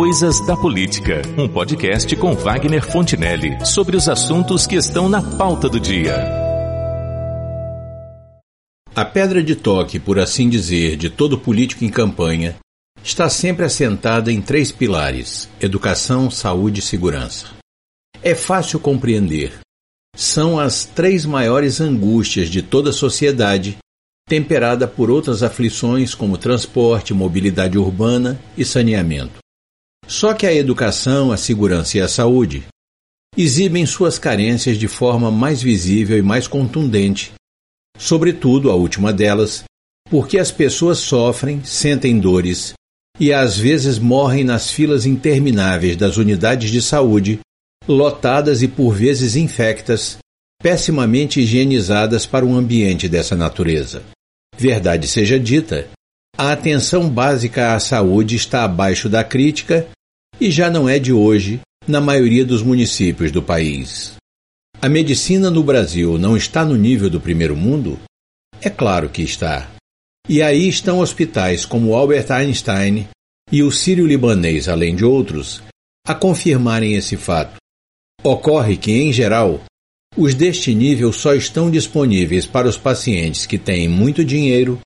Coisas da Política, um podcast com Wagner Fontinelli sobre os assuntos que estão na pauta do dia. A pedra de toque, por assim dizer, de todo político em campanha está sempre assentada em três pilares: educação, saúde e segurança. É fácil compreender. São as três maiores angústias de toda a sociedade, temperada por outras aflições como transporte, mobilidade urbana e saneamento. Só que a educação, a segurança e a saúde exibem suas carências de forma mais visível e mais contundente, sobretudo a última delas, porque as pessoas sofrem, sentem dores e às vezes morrem nas filas intermináveis das unidades de saúde, lotadas e por vezes infectas, pessimamente higienizadas para um ambiente dessa natureza. Verdade seja dita, a atenção básica à saúde está abaixo da crítica e já não é de hoje na maioria dos municípios do país. A medicina no Brasil não está no nível do primeiro mundo? É claro que está. E aí estão hospitais como Albert Einstein e o sírio-libanês, além de outros, a confirmarem esse fato. Ocorre que, em geral, os deste nível só estão disponíveis para os pacientes que têm muito dinheiro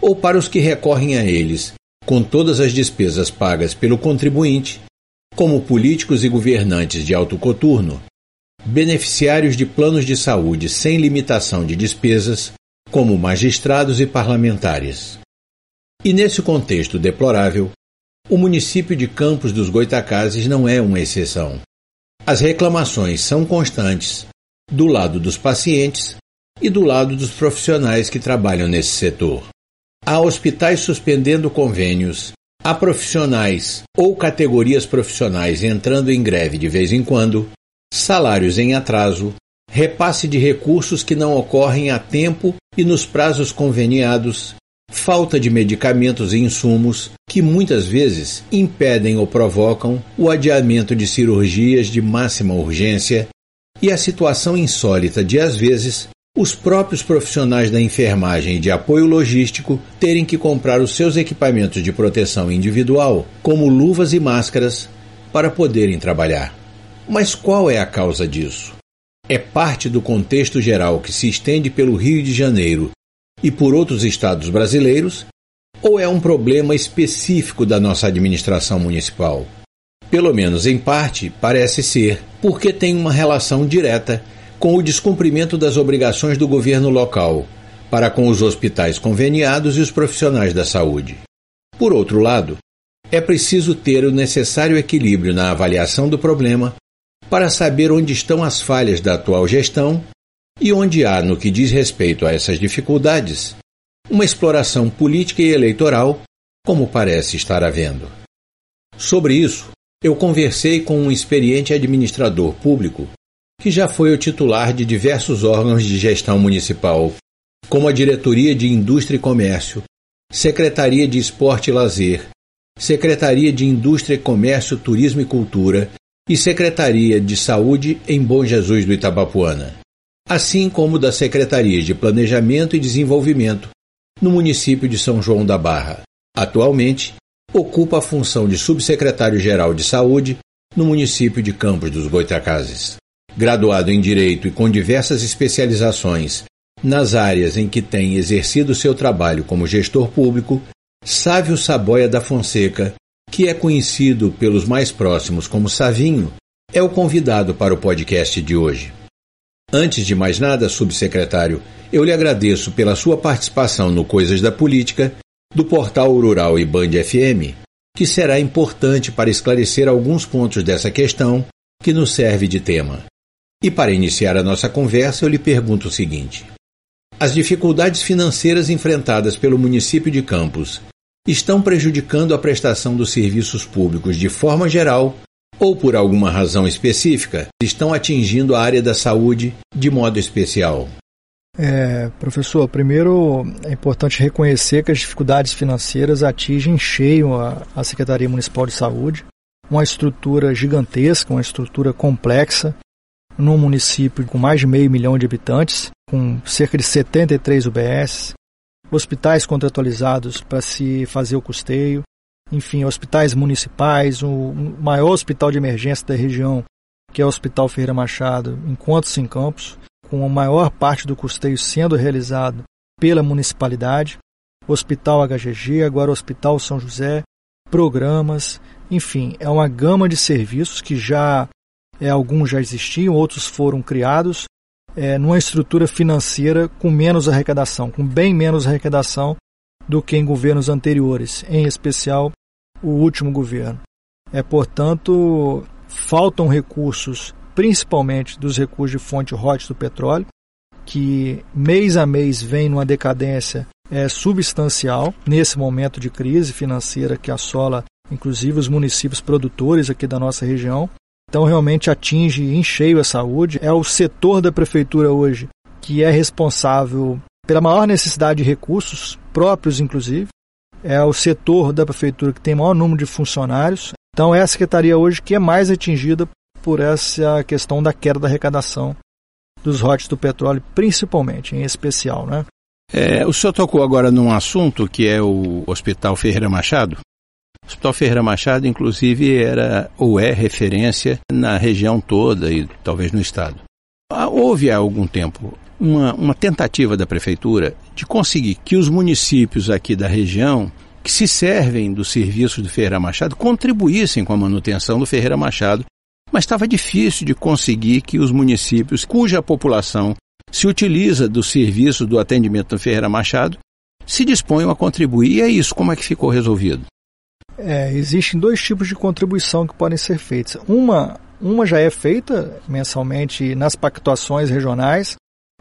ou para os que recorrem a eles, com todas as despesas pagas pelo contribuinte, como políticos e governantes de alto coturno, beneficiários de planos de saúde sem limitação de despesas, como magistrados e parlamentares. E nesse contexto deplorável, o município de Campos dos Goitacazes não é uma exceção. As reclamações são constantes do lado dos pacientes e do lado dos profissionais que trabalham nesse setor. Há hospitais suspendendo convênios, há profissionais ou categorias profissionais entrando em greve de vez em quando, salários em atraso, repasse de recursos que não ocorrem a tempo e nos prazos conveniados, falta de medicamentos e insumos que muitas vezes impedem ou provocam o adiamento de cirurgias de máxima urgência e a situação insólita de, às vezes, os próprios profissionais da enfermagem e de apoio logístico terem que comprar os seus equipamentos de proteção individual, como luvas e máscaras, para poderem trabalhar. Mas qual é a causa disso? É parte do contexto geral que se estende pelo Rio de Janeiro e por outros estados brasileiros, ou é um problema específico da nossa administração municipal? Pelo menos em parte, parece ser, porque tem uma relação direta com o descumprimento das obrigações do governo local para com os hospitais conveniados e os profissionais da saúde. Por outro lado, é preciso ter o necessário equilíbrio na avaliação do problema para saber onde estão as falhas da atual gestão e onde há, no que diz respeito a essas dificuldades, uma exploração política e eleitoral, como parece estar havendo. Sobre isso, eu conversei com um experiente administrador público que já foi o titular de diversos órgãos de gestão municipal, como a Diretoria de Indústria e Comércio, Secretaria de Esporte e Lazer, Secretaria de Indústria, Comércio, Turismo e Cultura e Secretaria de Saúde em Bom Jesus do Itabapuana assim como da Secretaria de Planejamento e Desenvolvimento no município de São João da Barra. Atualmente, ocupa a função de subsecretário-geral de Saúde no município de Campos dos Goitacazes. Graduado em Direito e com diversas especializações nas áreas em que tem exercido seu trabalho como gestor público, Sávio Saboia da Fonseca, que é conhecido pelos mais próximos como Savinho, é o convidado para o podcast de hoje. Antes de mais nada, subsecretário, eu lhe agradeço pela sua participação no Coisas da Política, do portal Rural e Band FM, que será importante para esclarecer alguns pontos dessa questão que nos serve de tema. E para iniciar a nossa conversa, eu lhe pergunto o seguinte: As dificuldades financeiras enfrentadas pelo município de Campos estão prejudicando a prestação dos serviços públicos de forma geral ou por alguma razão específica, estão atingindo a área da saúde de modo especial? É, professor, primeiro é importante reconhecer que as dificuldades financeiras atingem cheio a, a Secretaria Municipal de Saúde, uma estrutura gigantesca, uma estrutura complexa, num município com mais de meio milhão de habitantes, com cerca de 73 UBS, hospitais contratualizados para se fazer o custeio, enfim, hospitais municipais, o maior hospital de emergência da região, que é o Hospital Ferreira Machado, encontra-se em Campos, com a maior parte do custeio sendo realizado pela municipalidade, Hospital HGG, agora Hospital São José, programas, enfim, é uma gama de serviços que já é, alguns já existiam, outros foram criados é, numa estrutura financeira com menos arrecadação, com bem menos arrecadação do que em governos anteriores, em especial o último governo. É, portanto, faltam recursos, principalmente dos recursos de fonte hot do petróleo, que mês a mês vem numa decadência é, substancial nesse momento de crise financeira que assola inclusive os municípios produtores aqui da nossa região. Então realmente atinge em cheio a saúde. É o setor da prefeitura hoje que é responsável pela maior necessidade de recursos próprios, inclusive. É o setor da prefeitura que tem maior número de funcionários. Então é a secretaria hoje que é mais atingida por essa questão da queda da arrecadação dos rotes do petróleo, principalmente, em especial, né? É, o senhor tocou agora num assunto que é o Hospital Ferreira Machado. O Hospital Ferreira Machado, inclusive, era ou é referência na região toda e talvez no estado. Ah, houve há algum tempo uma, uma tentativa da prefeitura de conseguir que os municípios aqui da região que se servem do serviço do Ferreira Machado contribuíssem com a manutenção do Ferreira Machado, mas estava difícil de conseguir que os municípios cuja população se utiliza do serviço do atendimento do Ferreira Machado se disponham a contribuir. E é isso, como é que ficou resolvido? É, existem dois tipos de contribuição que podem ser feitas. Uma, uma já é feita mensalmente nas pactuações regionais.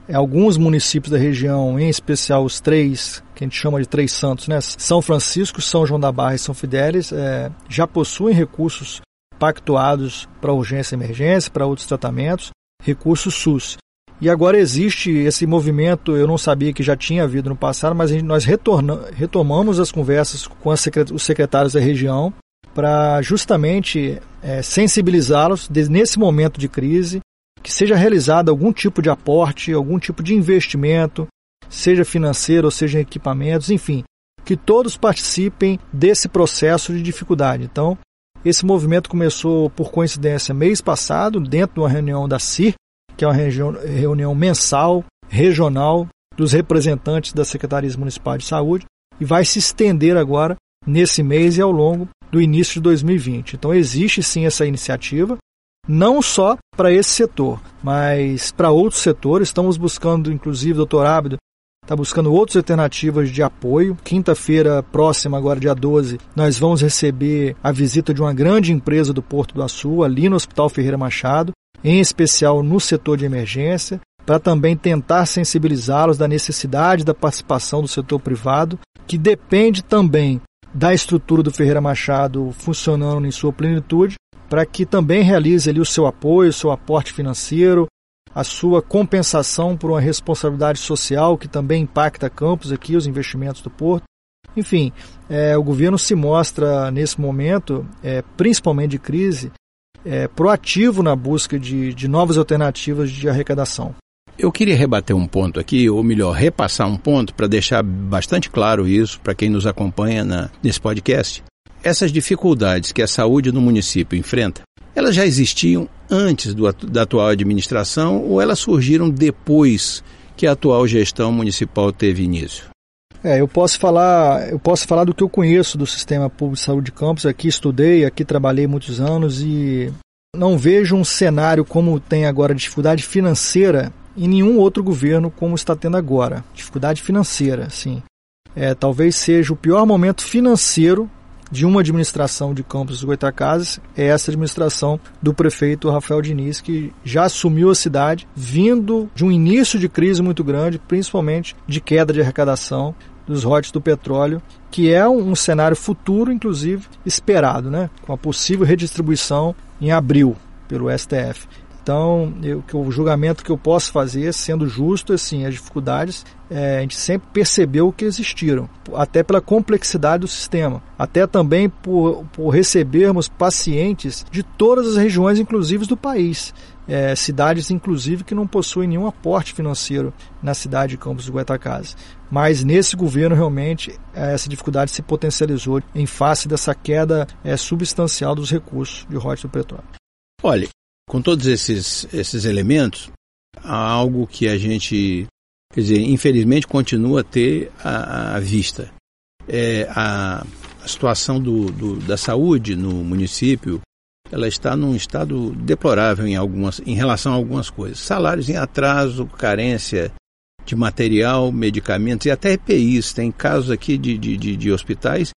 É, alguns municípios da região, em especial os três, que a gente chama de três santos, né? São Francisco, São João da Barra e São Fidélis, é, já possuem recursos pactuados para urgência e emergência, para outros tratamentos, recursos SUS. E agora existe esse movimento, eu não sabia que já tinha havido no passado, mas nós retorna, retomamos as conversas com os secretários da região para justamente é, sensibilizá-los nesse momento de crise, que seja realizado algum tipo de aporte, algum tipo de investimento, seja financeiro ou seja em equipamentos, enfim, que todos participem desse processo de dificuldade. Então, esse movimento começou por coincidência mês passado, dentro de uma reunião da CIR, que é uma reunião mensal, regional, dos representantes das secretarias municipais de saúde, e vai se estender agora nesse mês e ao longo do início de 2020. Então existe sim essa iniciativa, não só para esse setor, mas para outros setores. Estamos buscando, inclusive, o doutor Ábido está buscando outras alternativas de apoio. Quinta-feira próxima, agora dia 12, nós vamos receber a visita de uma grande empresa do Porto do Açu, ali no Hospital Ferreira Machado, em especial no setor de emergência, para também tentar sensibilizá-los da necessidade da participação do setor privado, que depende também da estrutura do Ferreira Machado funcionando em sua plenitude, para que também realize ali o seu apoio, o seu aporte financeiro, a sua compensação por uma responsabilidade social que também impacta campos aqui, os investimentos do porto. Enfim, é, o governo se mostra nesse momento, é, principalmente de crise, é, proativo na busca de, de novas alternativas de arrecadação. Eu queria rebater um ponto aqui, ou melhor, repassar um ponto para deixar bastante claro isso para quem nos acompanha na, nesse podcast. Essas dificuldades que a saúde no município enfrenta, elas já existiam antes do, da atual administração ou elas surgiram depois que a atual gestão municipal teve início? É, eu posso falar, eu posso falar do que eu conheço do sistema público de saúde de campos. Aqui estudei, aqui trabalhei muitos anos e não vejo um cenário como tem agora dificuldade financeira em nenhum outro governo como está tendo agora. Dificuldade financeira, sim. É, talvez seja o pior momento financeiro de uma administração de Campos dos Goitacazes é essa administração do prefeito Rafael Diniz, que já assumiu a cidade vindo de um início de crise muito grande, principalmente de queda de arrecadação dos rotes do petróleo, que é um, um cenário futuro, inclusive, esperado, né? com a possível redistribuição em abril pelo STF. Então, eu, o julgamento que eu posso fazer, sendo justo, assim, as dificuldades, é, a gente sempre percebeu que existiram, até pela complexidade do sistema, até também por, por recebermos pacientes de todas as regiões, inclusive do país. É, cidades, inclusive, que não possuem nenhum aporte financeiro na cidade de Campos do Goitacazes. Mas nesse governo, realmente, essa dificuldade se potencializou em face dessa queda é, substancial dos recursos de royalties do petróleo. Olha, com todos esses, esses elementos, há algo que a gente, quer dizer, infelizmente continua a ter à, vista. É a, a situação do, do, da saúde no município, ela está num estado deplorável em, algumas, em relação a algumas coisas. Salários em atraso, carência de material, medicamentos e até EPIs. Tem casos aqui de, de, de, de hospitais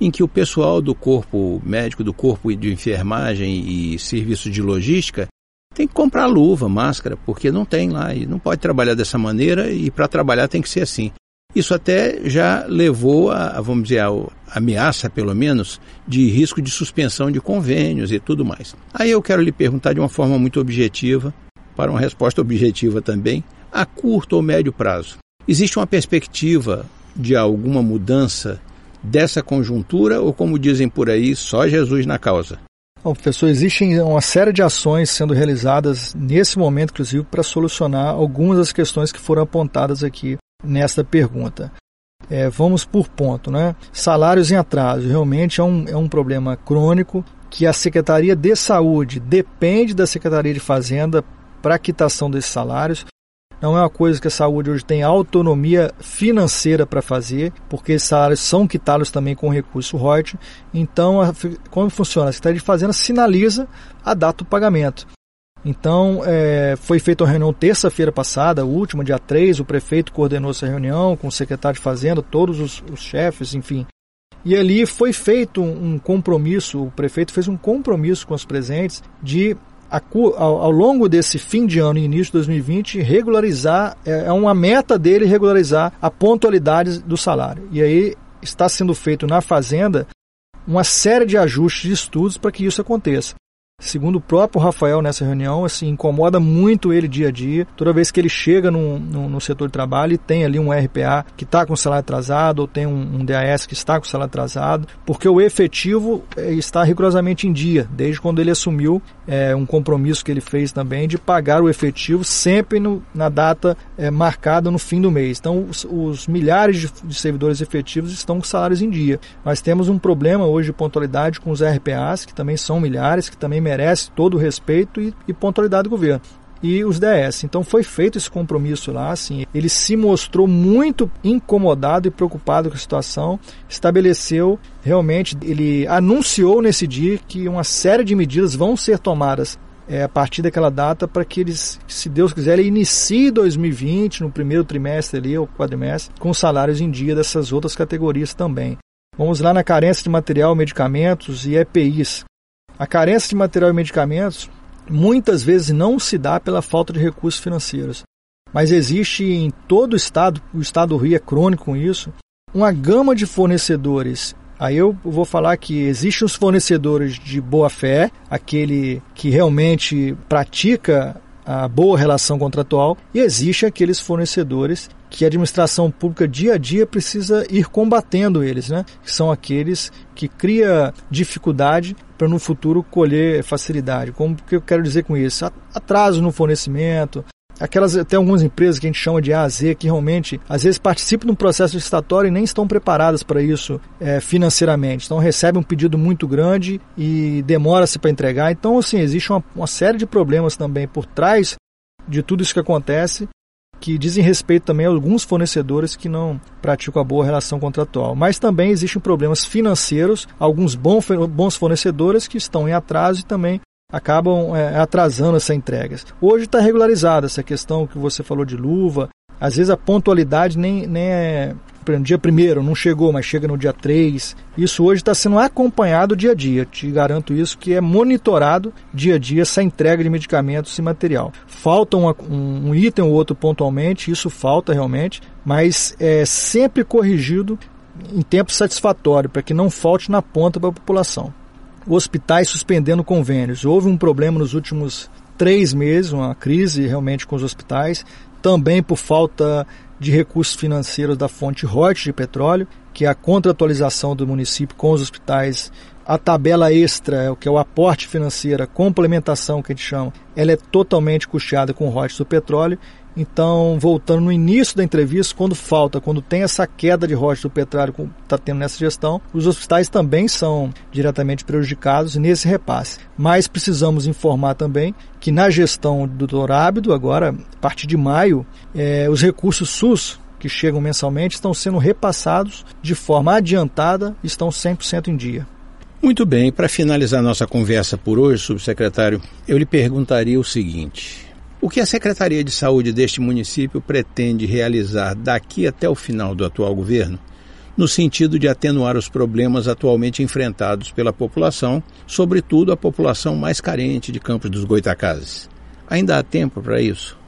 em que o pessoal do corpo médico, do corpo de enfermagem e serviço de logística tem que comprar luva, máscara, porque não tem lá e não pode trabalhar dessa maneira e para trabalhar tem que ser assim. Isso até já levou a, vamos dizer, a, ameaça, pelo menos, de risco de suspensão de convênios e tudo mais. Aí eu quero lhe perguntar de uma forma muito objetiva, para uma resposta objetiva também, a curto ou médio prazo. Existe uma perspectiva de alguma mudança dessa conjuntura ou, como dizem por aí, só Jesus na causa? Bom, professor, existem uma série de ações sendo realizadas nesse momento, inclusive, para solucionar algumas das questões que foram apontadas aqui nesta pergunta. É, vamos por ponto, né? Salários em atraso realmente é um, é um problema crônico que a Secretaria de Saúde depende da Secretaria de Fazenda para a quitação desses salários. Não é uma coisa que a saúde hoje tem autonomia financeira para fazer, porque salários são quitados também com recurso royalty. Então, a, como funciona? A Secretaria de Fazenda sinaliza a data do pagamento. Então, é, foi feita uma reunião terça-feira passada, última, dia 3, o prefeito coordenou essa reunião com o secretário de Fazenda, todos os, os chefes, enfim. E ali foi feito um compromisso, o prefeito fez um compromisso com os presentes de ao, longo desse fim de ano e início de 2020, regularizar, é, é uma meta dele regularizar a pontualidade do salário. E aí está sendo feito na Fazenda uma série de ajustes de estudos para que isso aconteça. Segundo o próprio Rafael nessa reunião, assim, incomoda muito ele dia a dia. Toda vez que ele chega no, no, no setor de trabalho e tem ali um RPA que está com salário atrasado ou tem um, um, DAS que está com salário atrasado, porque o efetivo é, está rigorosamente em dia, desde quando ele assumiu é, um compromisso que ele fez também de pagar o efetivo sempre no, na data é, marcada no fim do mês. Então, os, os milhares de, de, servidores efetivos estão com salários em dia. Nós temos um problema hoje de pontualidade com os RPAs, que também são milhares, que também merece todo o respeito e, e pontualidade do governo e os DS. Então foi feito esse compromisso lá, assim, ele se mostrou muito incomodado e preocupado com a situação, estabeleceu realmente, ele anunciou nesse dia que uma série de medidas vão ser tomadas é, a partir daquela data para que eles, se Deus quiser, ele inicie 2020 no primeiro trimestre ali ou quadrimestre com salários em dia dessas outras categorias também. Vamos lá na carência de material, medicamentos e EPIs. A carência de material e medicamentos muitas vezes não se dá pela falta de recursos financeiros, mas existe em todo o estado, o estado do Rio é crônico com isso, uma gama de fornecedores. Aí eu vou falar que existem os fornecedores de boa fé, aquele que realmente pratica a boa relação contratual, e existem aqueles fornecedores que a administração pública dia a dia precisa ir combatendo eles, né? Que são aqueles que cria dificuldade para no futuro colher facilidade. Como que eu quero dizer com isso? Atraso no fornecimento, aquelas tem algumas empresas que a gente chama de A que realmente às vezes participam do processo licitatório e nem estão preparadas para isso é, financeiramente então recebem um pedido muito grande e demora-se para entregar então assim existe uma, uma série de problemas também por trás de tudo isso que acontece que dizem respeito também a alguns fornecedores que não praticam a boa relação contratual. Mas também existem problemas financeiros, alguns bons fornecedores que estão em atraso e também acabam é, atrasando essa entregas. Hoje está regularizada essa questão que você falou de luva, às vezes a pontualidade nem, nem é no dia primeiro, não chegou, mas chega no dia 3. Isso hoje está sendo acompanhado dia a dia. Te garanto isso, que é monitorado dia a dia essa entrega de medicamentos e material. Falta um, um item ou outro pontualmente, isso falta realmente, mas é sempre corrigido em tempo satisfatório, para que não falte na ponta para a população. Hospitais suspendendo convênios. Houve um problema nos últimos três meses, uma crise realmente com os hospitais, também por falta de recursos financeiros da fonte Reut de petróleo, que é a contratualização do município com os hospitais a tabela extra, o que é o aporte financeiro, a complementação que a gente chama, ela é totalmente custeada com royalties do petróleo. Então, voltando no início da entrevista, quando falta, quando tem essa queda de royalties do petróleo que está tendo nessa gestão, os hospitais também são diretamente prejudicados nesse repasse. Mas precisamos informar também que na gestão do Dr. Ábido, agora, a partir de maio, é, os recursos SUS que chegam mensalmente estão sendo repassados de forma adiantada estão 100% em dia. Muito bem, para finalizar nossa conversa por hoje, subsecretário, eu lhe perguntaria o seguinte: o que a Secretaria de Saúde deste município pretende realizar daqui até o final do atual governo, no sentido de atenuar os problemas atualmente enfrentados pela população, sobretudo a população mais carente de Campos dos Goitacazes? Ainda há tempo para isso?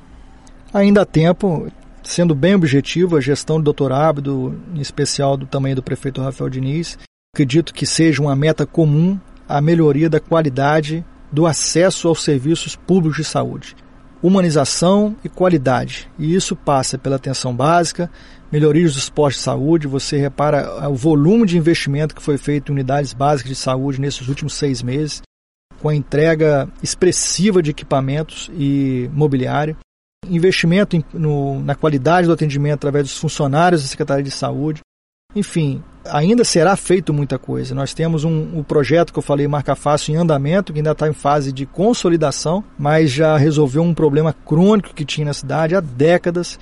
Ainda há tempo. Sendo bem objetivo, a gestão do doutor Abdo, em especial do tamanho do prefeito Rafael Diniz, Acredito que seja uma meta comum a melhoria da qualidade do acesso aos serviços públicos de saúde. Humanização e qualidade. E isso passa pela atenção básica, melhorias dos postos de saúde. Você repara o volume de investimento que foi feito em unidades básicas de saúde nesses últimos seis meses, com a entrega expressiva de equipamentos e mobiliário. Investimento no, na qualidade do atendimento através dos funcionários da Secretaria de Saúde. Enfim, ainda será feito muita coisa. Nós temos um, um projeto que eu falei, Marca Fácil, em andamento, que ainda está em fase de consolidação, mas já resolveu um problema crônico que tinha na cidade há décadas.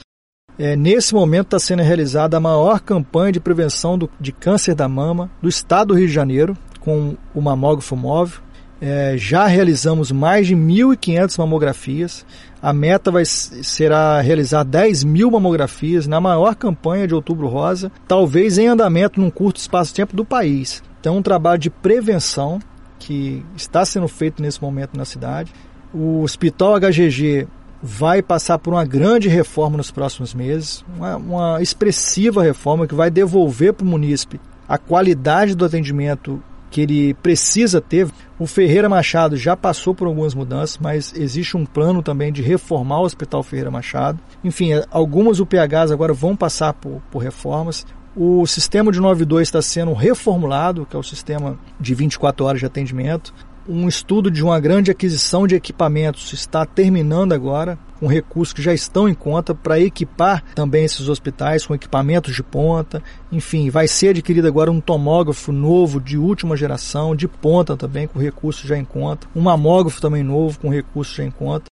É, nesse momento está sendo realizada a maior campanha de prevenção do, de câncer da mama do estado do Rio de Janeiro, com o mamógrafo móvel. É, já realizamos mais de 1.500 mamografias. A meta vai será realizar 10 mil mamografias na maior campanha de Outubro Rosa, talvez em andamento num curto espaço de tempo do país. Então, um trabalho de prevenção que está sendo feito nesse momento na cidade. O Hospital HGG vai passar por uma grande reforma nos próximos meses, uma, uma expressiva reforma que vai devolver para o munícipe a qualidade do atendimento que ele precisa ter. O Ferreira Machado já passou por algumas mudanças, mas existe um plano também de reformar o Hospital Ferreira Machado. Enfim, algumas UPHs agora vão passar por, por reformas. O sistema de 92 está sendo reformulado, que é o sistema de 24 horas de atendimento um estudo de uma grande aquisição de equipamentos está terminando agora, com recursos que já estão em conta para equipar também esses hospitais com equipamentos de ponta. Enfim, vai ser adquirido agora um tomógrafo novo de última geração, de ponta também, com recursos já em conta. Um mamógrafo também novo, com recursos já em conta.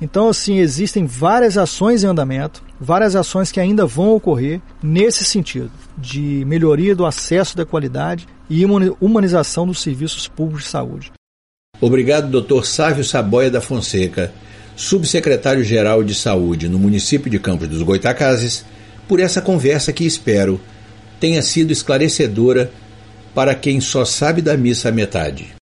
Então, assim, existem várias ações em andamento, várias ações que ainda vão ocorrer nesse sentido, de melhoria do acesso da qualidade e humanização dos serviços públicos de saúde. Obrigado, Dr. Sávio Saboia da Fonseca, subsecretário-geral de Saúde no município de Campos dos Goitacazes, por essa conversa que espero tenha sido esclarecedora para quem só sabe da missa à metade.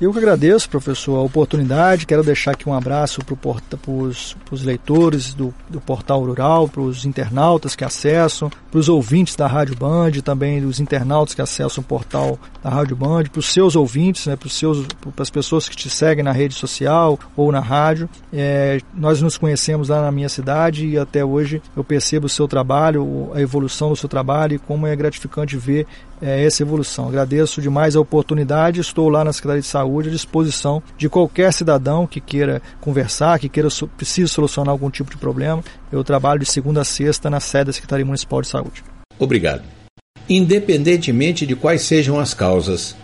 Eu que agradeço, professor, a oportunidade. Quero deixar aqui um abraço para os leitores do, do Portal Rural, para os internautas que acessam, para os ouvintes da Rádio Band, também os internautas que acessam o portal da Rádio Band, para os seus ouvintes, né, para as pessoas que te seguem na rede social ou na rádio. É, nós nos conhecemos lá na minha cidade e até hoje eu percebo o seu trabalho, a evolução do seu trabalho e como é gratificante ver é, essa evolução. Agradeço demais a oportunidade, estou lá na Secretaria de Saúde à disposição de qualquer cidadão que queira conversar, que queira precise solucionar algum tipo de problema. Eu trabalho de segunda a sexta na sede da Secretaria Municipal de Saúde. Obrigado. Independentemente de quais sejam as causas,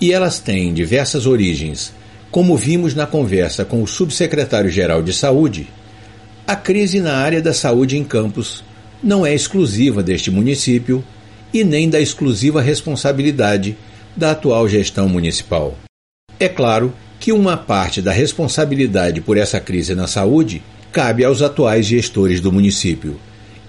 e elas têm diversas origens, como vimos na conversa com o subsecretário-geral de Saúde, a crise na área da saúde em Campos não é exclusiva deste município e nem da exclusiva responsabilidade da atual gestão municipal. É claro que uma parte da responsabilidade por essa crise na saúde cabe aos atuais gestores do município,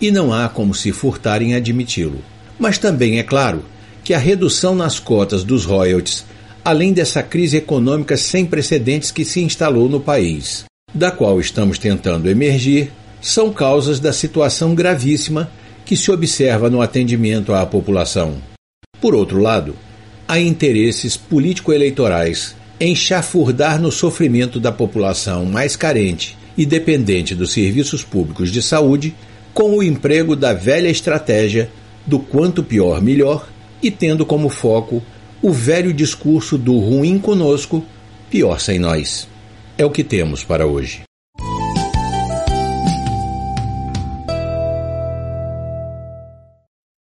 e não há como se furtar em admiti-lo. Mas também é claro que a redução nas cotas dos royalties, além dessa crise econômica sem precedentes que se instalou no país, da qual estamos tentando emergir, são causas da situação gravíssima que se observa no atendimento à população. Por outro lado, há interesses político-eleitorais enxafurdar no sofrimento da população mais carente e dependente dos serviços públicos de saúde com o emprego da velha estratégia do quanto pior melhor e tendo como foco o velho discurso do ruim conosco, pior sem nós. É o que temos para hoje.